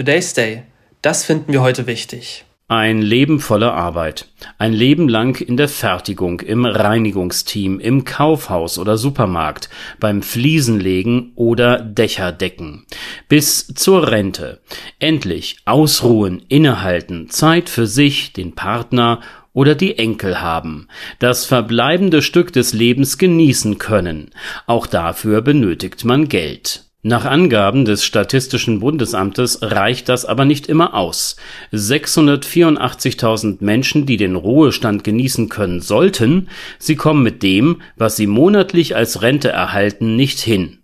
Today's Day. Das finden wir heute wichtig. Ein Leben voller Arbeit. Ein Leben lang in der Fertigung, im Reinigungsteam, im Kaufhaus oder Supermarkt, beim Fliesenlegen oder Dächerdecken. Bis zur Rente. Endlich ausruhen, innehalten, Zeit für sich, den Partner oder die Enkel haben, das verbleibende Stück des Lebens genießen können. Auch dafür benötigt man Geld. Nach Angaben des Statistischen Bundesamtes reicht das aber nicht immer aus. 684.000 Menschen, die den Ruhestand genießen können sollten, sie kommen mit dem, was sie monatlich als Rente erhalten, nicht hin.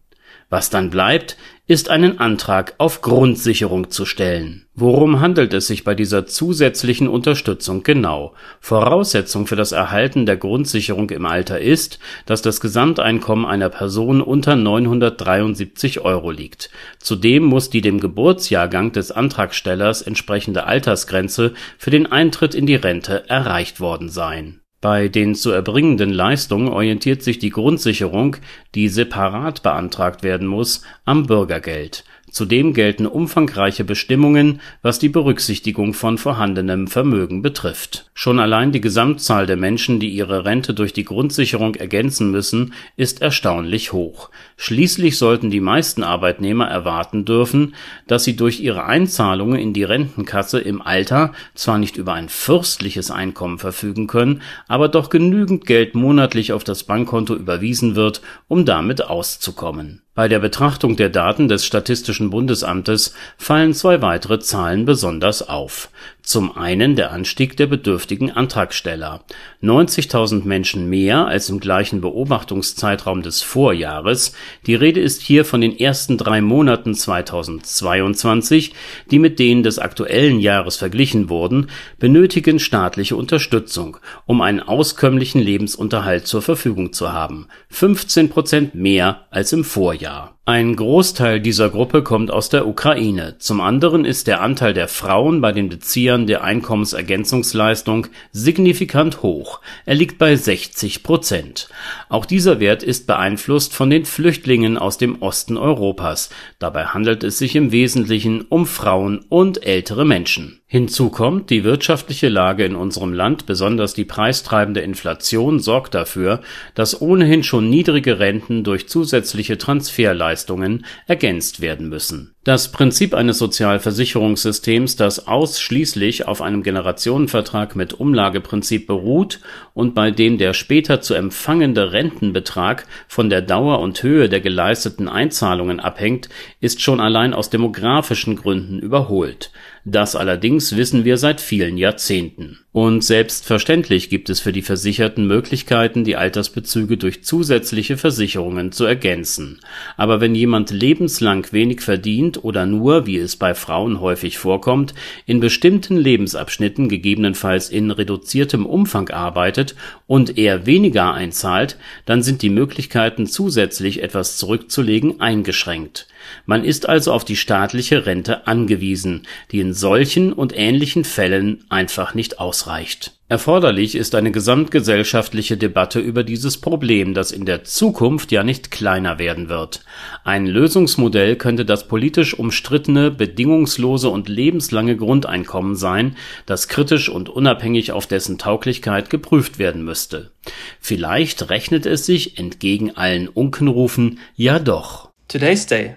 Was dann bleibt, ist einen Antrag auf Grundsicherung zu stellen. Worum handelt es sich bei dieser zusätzlichen Unterstützung genau? Voraussetzung für das Erhalten der Grundsicherung im Alter ist, dass das Gesamteinkommen einer Person unter 973 Euro liegt. Zudem muss die dem Geburtsjahrgang des Antragstellers entsprechende Altersgrenze für den Eintritt in die Rente erreicht worden sein bei den zu erbringenden Leistungen orientiert sich die Grundsicherung, die separat beantragt werden muss, am Bürgergeld Zudem gelten umfangreiche Bestimmungen, was die Berücksichtigung von vorhandenem Vermögen betrifft. Schon allein die Gesamtzahl der Menschen, die ihre Rente durch die Grundsicherung ergänzen müssen, ist erstaunlich hoch. Schließlich sollten die meisten Arbeitnehmer erwarten dürfen, dass sie durch ihre Einzahlungen in die Rentenkasse im Alter zwar nicht über ein fürstliches Einkommen verfügen können, aber doch genügend Geld monatlich auf das Bankkonto überwiesen wird, um damit auszukommen bei der Betrachtung der Daten des Statistischen Bundesamtes fallen zwei weitere Zahlen besonders auf zum einen der Anstieg der bedürftigen Antragsteller: 90.000 Menschen mehr als im gleichen Beobachtungszeitraum des Vorjahres, die Rede ist hier von den ersten drei Monaten 2022, die mit denen des aktuellen Jahres verglichen wurden, benötigen staatliche Unterstützung, um einen auskömmlichen Lebensunterhalt zur Verfügung zu haben, 15 Prozent mehr als im Vorjahr ein Großteil dieser Gruppe kommt aus der Ukraine, zum anderen ist der Anteil der Frauen bei den Beziehern der Einkommensergänzungsleistung signifikant hoch, er liegt bei 60 Prozent. Auch dieser Wert ist beeinflusst von den Flüchtlingen aus dem Osten Europas, dabei handelt es sich im Wesentlichen um Frauen und ältere Menschen Hinzu kommt, die wirtschaftliche Lage in unserem Land, besonders die preistreibende Inflation sorgt dafür, dass ohnehin schon niedrige Renten durch zusätzliche Transferleistungen ergänzt werden müssen das Prinzip eines Sozialversicherungssystems, das ausschließlich auf einem Generationenvertrag mit Umlageprinzip beruht und bei dem der später zu empfangende Rentenbetrag von der Dauer und Höhe der geleisteten Einzahlungen abhängt, ist schon allein aus demografischen Gründen überholt. Das allerdings wissen wir seit vielen Jahrzehnten und selbstverständlich gibt es für die Versicherten Möglichkeiten, die Altersbezüge durch zusätzliche Versicherungen zu ergänzen. Aber wenn jemand lebenslang wenig verdient oder nur, wie es bei Frauen häufig vorkommt, in bestimmten Lebensabschnitten gegebenenfalls in reduziertem Umfang arbeitet und eher weniger einzahlt, dann sind die Möglichkeiten zusätzlich etwas zurückzulegen eingeschränkt. Man ist also auf die staatliche Rente angewiesen, die in solchen und ähnlichen Fällen einfach nicht ausreicht. Erforderlich ist eine gesamtgesellschaftliche Debatte über dieses Problem, das in der Zukunft ja nicht kleiner werden wird. Ein Lösungsmodell könnte das politisch umstrittene, bedingungslose und lebenslange Grundeinkommen sein, das kritisch und unabhängig auf dessen Tauglichkeit geprüft werden müsste. Vielleicht rechnet es sich entgegen allen Unkenrufen ja doch. Today's Day,